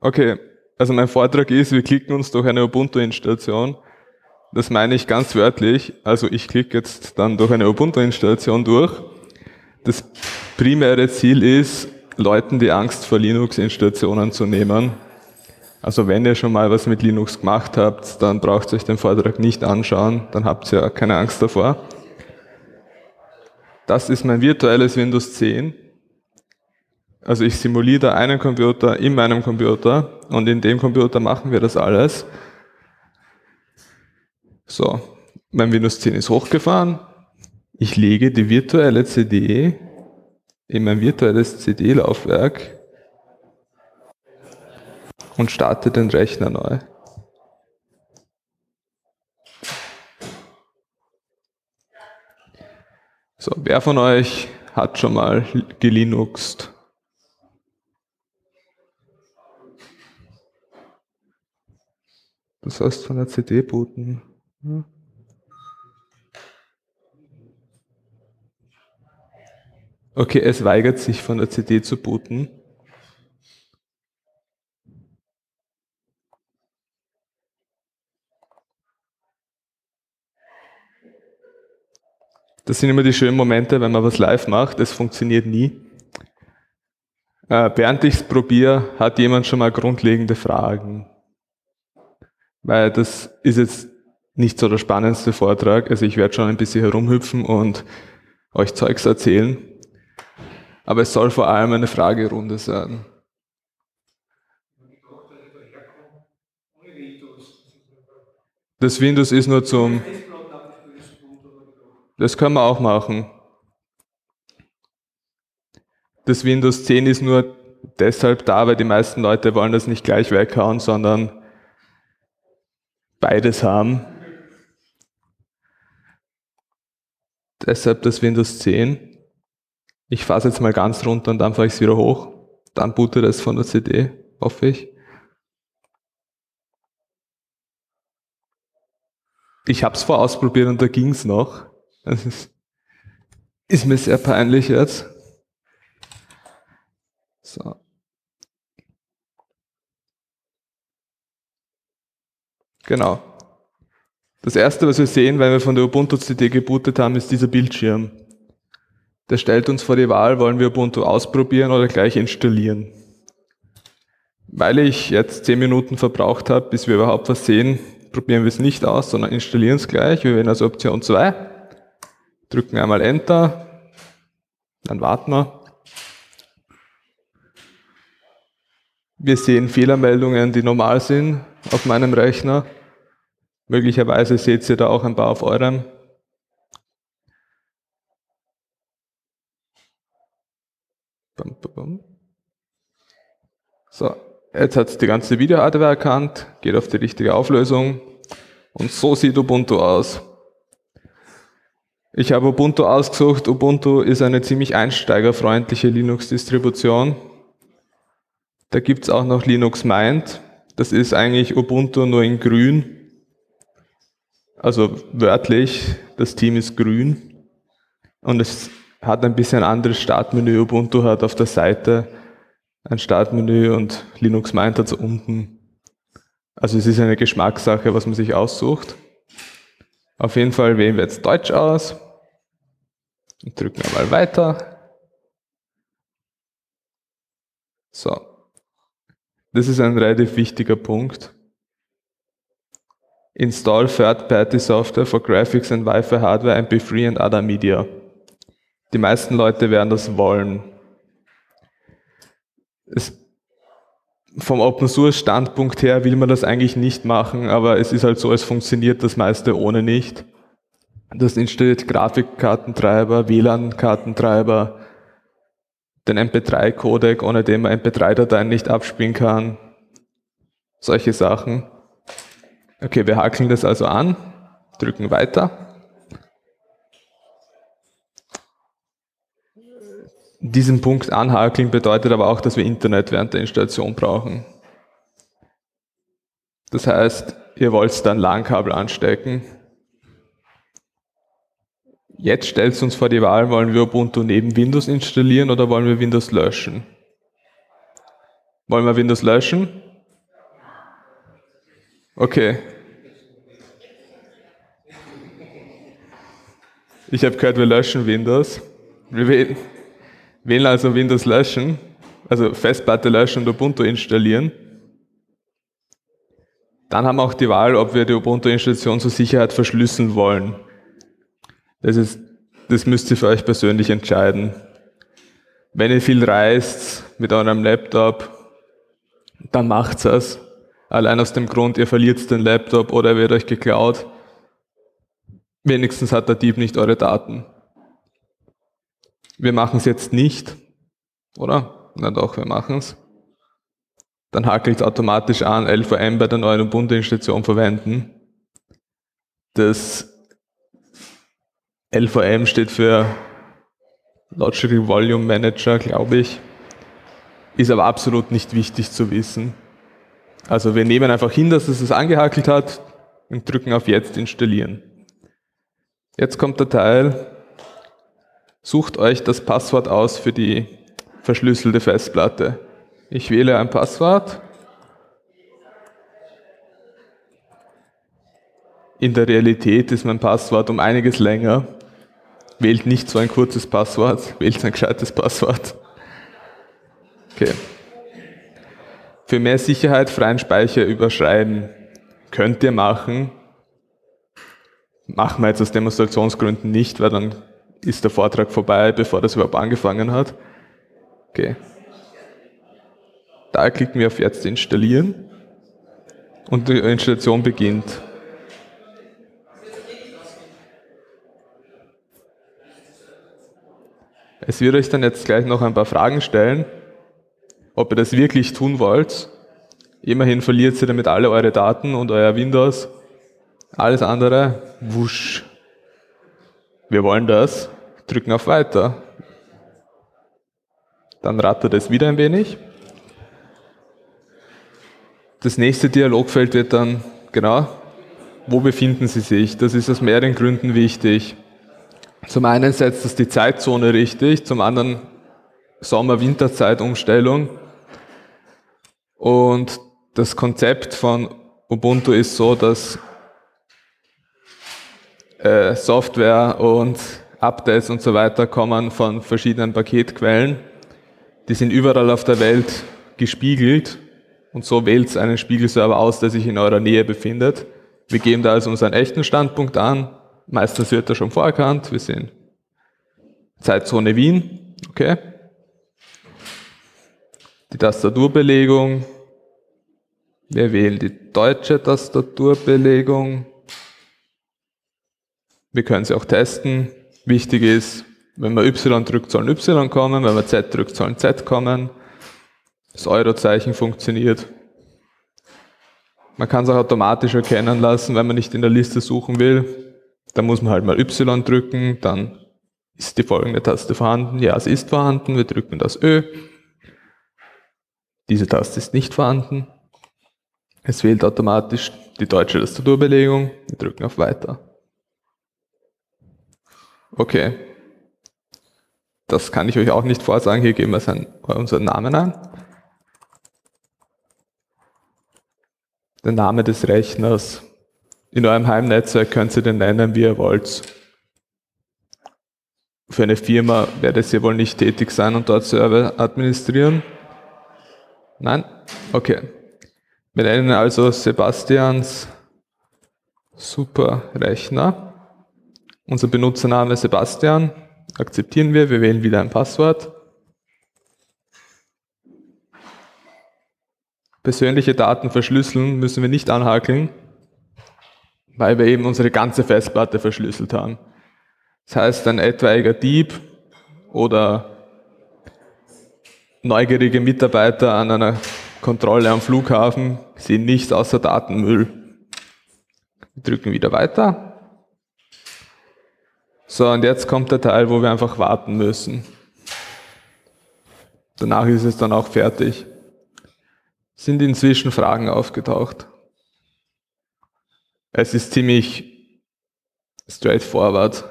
Okay, also mein Vortrag ist, wir klicken uns durch eine Ubuntu-Installation. Das meine ich ganz wörtlich. Also ich klicke jetzt dann durch eine Ubuntu-Installation durch. Das primäre Ziel ist, Leuten die Angst vor Linux-Installationen zu nehmen. Also wenn ihr schon mal was mit Linux gemacht habt, dann braucht ihr euch den Vortrag nicht anschauen, dann habt ihr ja keine Angst davor. Das ist mein virtuelles Windows 10. Also ich simuliere da einen Computer in meinem Computer und in dem Computer machen wir das alles. So, mein Windows 10 ist hochgefahren. Ich lege die virtuelle CD in mein virtuelles CD-Laufwerk und starte den Rechner neu. So, wer von euch hat schon mal gelinuxt? Das heißt von der CD booten. Ja. Okay, es weigert sich von der CD zu booten. Das sind immer die schönen Momente, wenn man was live macht. Es funktioniert nie. Äh, während ich es probiere, hat jemand schon mal grundlegende Fragen. Weil das ist jetzt nicht so der spannendste Vortrag. Also ich werde schon ein bisschen herumhüpfen und euch Zeugs erzählen. Aber es soll vor allem eine Fragerunde sein. Das Windows ist nur zum das können wir auch machen. Das Windows 10 ist nur deshalb da, weil die meisten Leute wollen das nicht gleich weghauen, sondern beides haben. Deshalb das Windows 10. Ich fasse jetzt mal ganz runter und dann fahre ich es wieder hoch. Dann bootet es von der CD, hoffe ich. Ich habe es vorausprobiert und da ging es noch. Das ist, ist mir sehr peinlich jetzt. So. Genau. Das erste, was wir sehen, weil wir von der Ubuntu CD gebootet haben, ist dieser Bildschirm. Der stellt uns vor die Wahl, wollen wir Ubuntu ausprobieren oder gleich installieren. Weil ich jetzt zehn Minuten verbraucht habe, bis wir überhaupt was sehen, probieren wir es nicht aus, sondern installieren es gleich. Wir wählen also Option 2 drücken einmal Enter, dann warten wir. Wir sehen Fehlermeldungen, die normal sind auf meinem Rechner. Möglicherweise seht ihr da auch ein paar auf eurem. So, jetzt hat es die ganze Video-Hardware erkannt, geht auf die richtige Auflösung und so sieht Ubuntu aus. Ich habe Ubuntu ausgesucht. Ubuntu ist eine ziemlich einsteigerfreundliche Linux-Distribution. Da gibt es auch noch Linux Mint. Das ist eigentlich Ubuntu nur in grün. Also wörtlich, das Team ist grün. Und es hat ein bisschen anderes Startmenü. Ubuntu hat auf der Seite ein Startmenü und Linux Mint hat es unten. Also es ist eine Geschmackssache, was man sich aussucht. Auf jeden Fall wählen wir jetzt Deutsch aus. Und drücken wir mal weiter. So. Das ist ein relativ wichtiger Punkt. Install third-party software for graphics and Wi-Fi hardware MP3 and other media. Die meisten Leute werden das wollen. Es, vom Open Source Standpunkt her will man das eigentlich nicht machen, aber es ist halt so, es funktioniert das meiste ohne nicht. Das installiert Grafikkartentreiber, WLAN-Kartentreiber, den MP3-Codec, ohne den man MP3-Dateien nicht abspielen kann. Solche Sachen. Okay, wir hakeln das also an, drücken weiter. Diesen Punkt anhakeln bedeutet aber auch, dass wir Internet während der Installation brauchen. Das heißt, ihr wollt dann LAN-Kabel anstecken Jetzt stellt es uns vor die Wahl, wollen wir Ubuntu neben Windows installieren oder wollen wir Windows löschen? Wollen wir Windows löschen? Okay. Ich habe gehört, wir löschen Windows. Wir wählen, also Windows löschen, also Festplatte löschen und Ubuntu installieren. Dann haben wir auch die Wahl, ob wir die Ubuntu-Installation zur Sicherheit verschlüsseln wollen. Das, ist, das müsst ihr für euch persönlich entscheiden. Wenn ihr viel reist mit eurem Laptop, dann macht's es. Allein aus dem Grund, ihr verliert den Laptop oder er wird euch geklaut. Wenigstens hat der Dieb nicht eure Daten. Wir machen es jetzt nicht, oder? Na doch, wir machen es. Dann hakelt automatisch an LVM bei der neuen Ubuntu-Installation verwenden. Das LVM steht für Logical Volume Manager, glaube ich. Ist aber absolut nicht wichtig zu wissen. Also wir nehmen einfach hin, dass es es angehakelt hat und drücken auf Jetzt installieren. Jetzt kommt der Teil, sucht euch das Passwort aus für die verschlüsselte Festplatte. Ich wähle ein Passwort. In der Realität ist mein Passwort um einiges länger. Wählt nicht so ein kurzes Passwort, wählt ein gescheites Passwort. Okay. Für mehr Sicherheit freien Speicher überschreiben könnt ihr machen. Machen wir jetzt aus Demonstrationsgründen nicht, weil dann ist der Vortrag vorbei, bevor das überhaupt angefangen hat. Okay. Da klicken wir auf Jetzt installieren und die Installation beginnt. Es wird euch dann jetzt gleich noch ein paar Fragen stellen ob ihr das wirklich tun wollt. Immerhin verliert ihr damit alle eure Daten und euer Windows. Alles andere, wusch. Wir wollen das. Drücken auf Weiter. Dann rattert es wieder ein wenig. Das nächste Dialogfeld wird dann, genau, wo befinden Sie sich? Das ist aus mehreren Gründen wichtig. Zum einen setzt das die Zeitzone richtig, zum anderen Sommer-Winterzeitumstellung. Und das Konzept von Ubuntu ist so, dass äh, Software und Updates und so weiter kommen von verschiedenen Paketquellen. Die sind überall auf der Welt gespiegelt und so wählt einen Spiegelserver aus, der sich in eurer Nähe befindet. Wir geben da also unseren echten Standpunkt an. Meistens wird er schon vorerkannt. Wir sehen Zeitzone Wien. Okay die Tastaturbelegung. Wir wählen die deutsche Tastaturbelegung. Wir können sie auch testen. Wichtig ist, wenn man Y drückt, sollen Y kommen, wenn man Z drückt, sollen Z kommen. Das Eurozeichen funktioniert. Man kann es auch automatisch erkennen lassen, wenn man nicht in der Liste suchen will. Da muss man halt mal Y drücken, dann ist die folgende Taste vorhanden. Ja, es ist vorhanden. Wir drücken das Ö. Diese Taste ist nicht vorhanden. Es wählt automatisch die deutsche Tastaturbelegung. Wir drücken auf Weiter. Okay. Das kann ich euch auch nicht vorsagen. Hier geben wir unseren Namen ein. Der Name des Rechners. In eurem Heimnetzwerk könnt ihr den nennen, wie ihr wollt. Für eine Firma werdet ihr wohl nicht tätig sein und dort Server administrieren. Nein? Okay. Wir nennen also Sebastians Superrechner. Unser Benutzername Sebastian. Akzeptieren wir. Wir wählen wieder ein Passwort. Persönliche Daten verschlüsseln müssen wir nicht anhakeln, weil wir eben unsere ganze Festplatte verschlüsselt haben. Das heißt, ein etwaiger Dieb oder neugierige Mitarbeiter an einer Kontrolle am Flughafen sehen nichts außer Datenmüll. Wir drücken wieder weiter. So, und jetzt kommt der Teil, wo wir einfach warten müssen. Danach ist es dann auch fertig. Sind inzwischen Fragen aufgetaucht? Es ist ziemlich straightforward.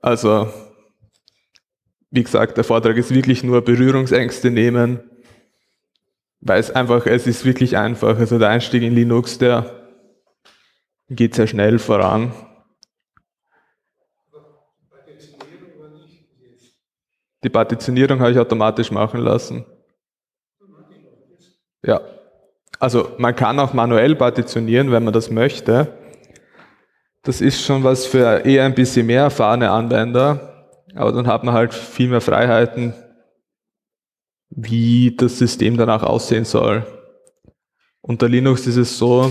Also, wie gesagt, der Vortrag ist wirklich nur Berührungsängste nehmen. Weil es einfach, es ist wirklich einfach. Also der Einstieg in Linux, der geht sehr schnell voran. Die Partitionierung habe ich automatisch machen lassen. Ja. Also man kann auch manuell partitionieren, wenn man das möchte. Das ist schon was für eher ein bisschen mehr erfahrene Anwender, aber dann hat man halt viel mehr Freiheiten, wie das System danach aussehen soll. Unter Linux ist es so,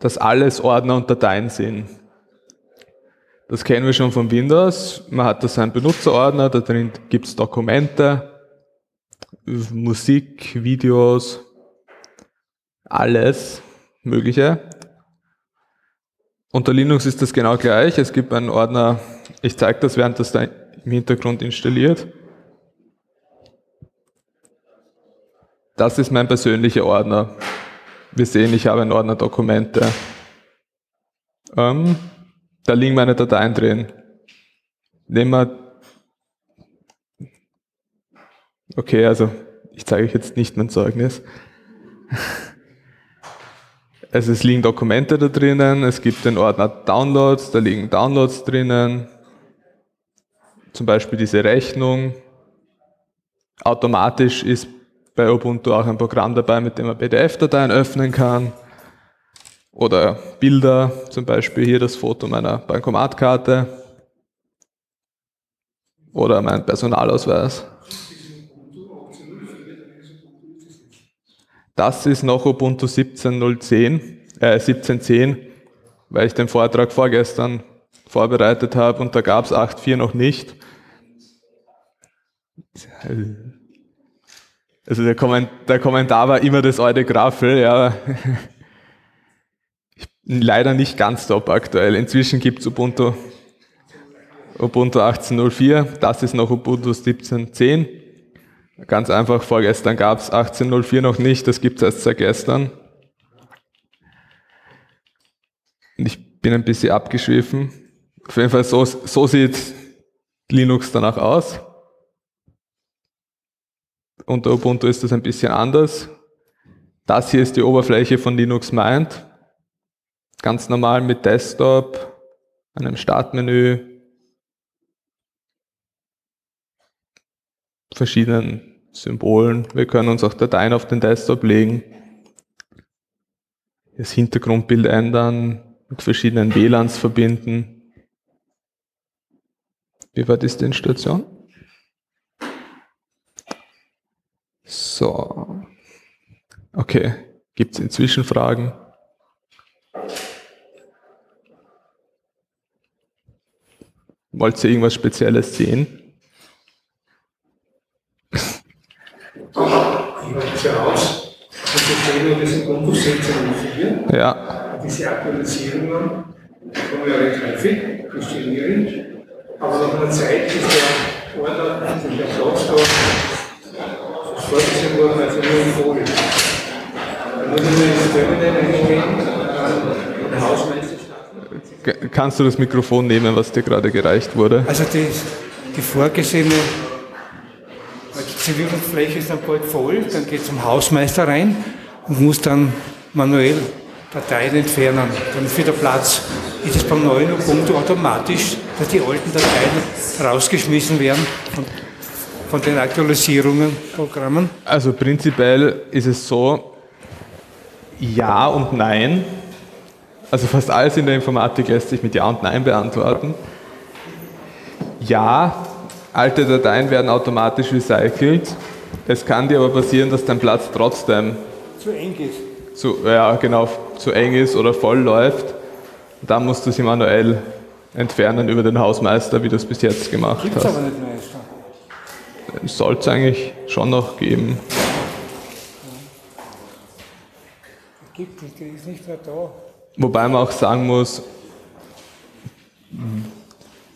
dass alles Ordner und Dateien sind. Das kennen wir schon von Windows. Man hat da seinen Benutzerordner, da drin gibt es Dokumente, Musik, Videos, alles Mögliche. Unter Linux ist das genau gleich. Es gibt einen Ordner, ich zeige das, während das da im Hintergrund installiert. Das ist mein persönlicher Ordner. Wir sehen, ich habe einen Ordner Dokumente. Ähm, da liegen meine Dateien drin. Nehmen wir. Okay, also ich zeige euch jetzt nicht mein Zeugnis. Also es liegen Dokumente da drinnen, es gibt den Ordner Downloads, da liegen Downloads drinnen, zum Beispiel diese Rechnung. Automatisch ist bei Ubuntu auch ein Programm dabei, mit dem man PDF-Dateien öffnen kann. Oder Bilder, zum Beispiel hier das Foto meiner Bankomatkarte. Oder mein Personalausweis. Das ist noch Ubuntu 17.010, äh 17.10, weil ich den Vortrag vorgestern vorbereitet habe und da gab es 8.4 noch nicht. Also der, Kommentar war immer das alte Graffel, ja. Leider nicht ganz top aktuell. Inzwischen gibt es Ubuntu, Ubuntu 18.04, das ist noch Ubuntu 17.10. Ganz einfach, vorgestern gab es 18.04 noch nicht, das gibt es erst seit gestern. Und ich bin ein bisschen abgeschwiffen. Auf jeden Fall, so, so sieht Linux danach aus. Unter Ubuntu ist das ein bisschen anders. Das hier ist die Oberfläche von Linux Mint. Ganz normal mit Desktop, einem Startmenü, verschiedenen Symbolen. Wir können uns auch Dateien auf den Desktop legen, das Hintergrundbild ändern, mit verschiedenen WLANs verbinden. Wie war das die Installation? So. Okay. Gibt es inzwischen Fragen? Wollt ihr irgendwas Spezielles sehen? Ich weiß ja aus, dass wir sehen, das Ubuntu 16.04. Ja. Diese Aktualisierungen ja recht häufig, installieren. Aber nach einer Zeit ist der Ordner, der Platz da vorgesehen worden, also nur in Folie. Dann muss ich mir ins Terminal eingehen, den Hausmeister Kannst du das Mikrofon nehmen, was dir gerade gereicht wurde? Also die, die vorgesehene Zivilfläche ist dann bald voll, dann geht es zum Hausmeister rein und muss dann manuell Dateien entfernen. Dann für der Platz ist es beim neuen Ubuntu automatisch, dass die alten Dateien rausgeschmissen werden von, von den Aktualisierungen, Programmen. Also prinzipiell ist es so, ja und nein. Also fast alles in der Informatik lässt sich mit Ja und Nein beantworten. Ja, alte Dateien werden automatisch recycelt. Es kann dir aber passieren, dass dein Platz trotzdem zu eng ist. Zu, ja, genau, zu eng ist oder voll läuft. Dann musst du sie manuell entfernen über den Hausmeister, wie du es bis jetzt gemacht Gibt's hast. aber nicht Meister. Sollte es eigentlich schon noch geben. Gibt es, der ist nicht mehr da. Wobei man auch sagen muss,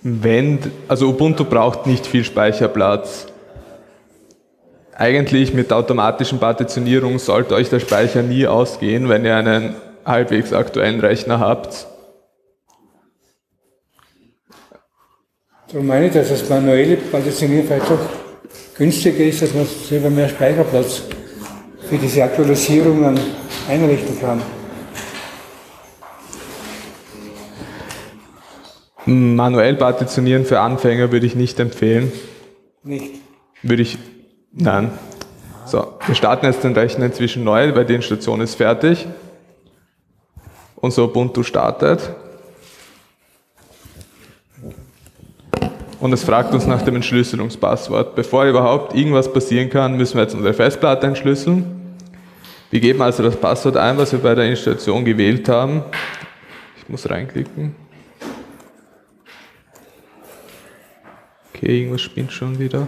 wenn, also Ubuntu braucht nicht viel Speicherplatz. Eigentlich mit automatischen Partitionierung sollte euch der Speicher nie ausgehen, wenn ihr einen halbwegs aktuellen Rechner habt. Darum meine ich, dass das manuelle Partitionieren vielleicht doch günstiger ist, dass man selber mehr Speicherplatz für diese Aktualisierungen einrichten kann. Manuell partitionieren für Anfänger würde ich nicht empfehlen. Nicht. Würde ich, nein. So, wir starten jetzt den Rechner inzwischen neu, weil die Installation ist fertig. Unser Ubuntu startet. Und es fragt uns nach dem Entschlüsselungspasswort. Bevor überhaupt irgendwas passieren kann, müssen wir jetzt unsere Festplatte entschlüsseln. Wir geben also das Passwort ein, was wir bei der Installation gewählt haben. Ich muss reinklicken. Okay, irgendwas spinnt schon wieder.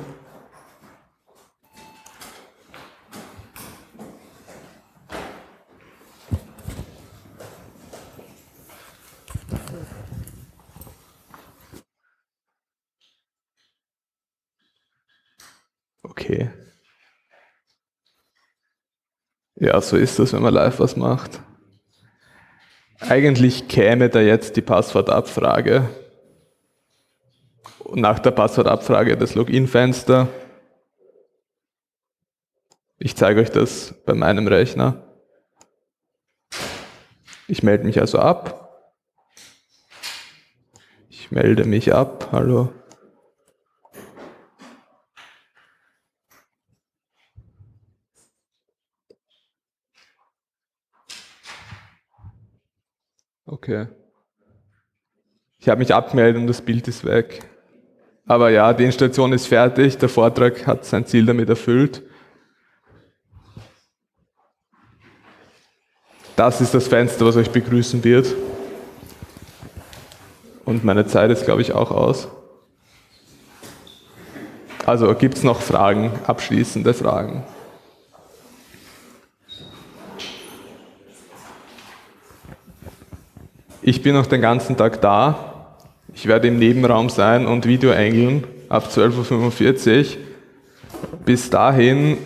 Okay. Ja, so ist das, wenn man live was macht. Eigentlich käme da jetzt die Passwortabfrage. Nach der Passwortabfrage das Login-Fenster. Ich zeige euch das bei meinem Rechner. Ich melde mich also ab. Ich melde mich ab. Hallo. Okay. Ich habe mich abgemeldet und das Bild ist weg. Aber ja, die Installation ist fertig, der Vortrag hat sein Ziel damit erfüllt. Das ist das Fenster, was euch begrüßen wird. Und meine Zeit ist, glaube ich, auch aus. Also gibt es noch Fragen, abschließende Fragen? Ich bin noch den ganzen Tag da. Ich werde im Nebenraum sein und Video engeln ab 12.45 Uhr. Bis dahin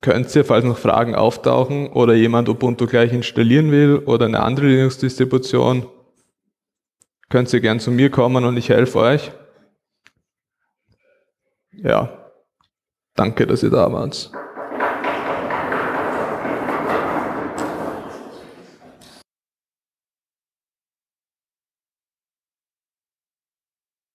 könnt ihr, falls noch Fragen auftauchen oder jemand Ubuntu gleich installieren will oder eine andere Linux-Distribution, könnt ihr gern zu mir kommen und ich helfe euch. Ja, danke, dass ihr da wart.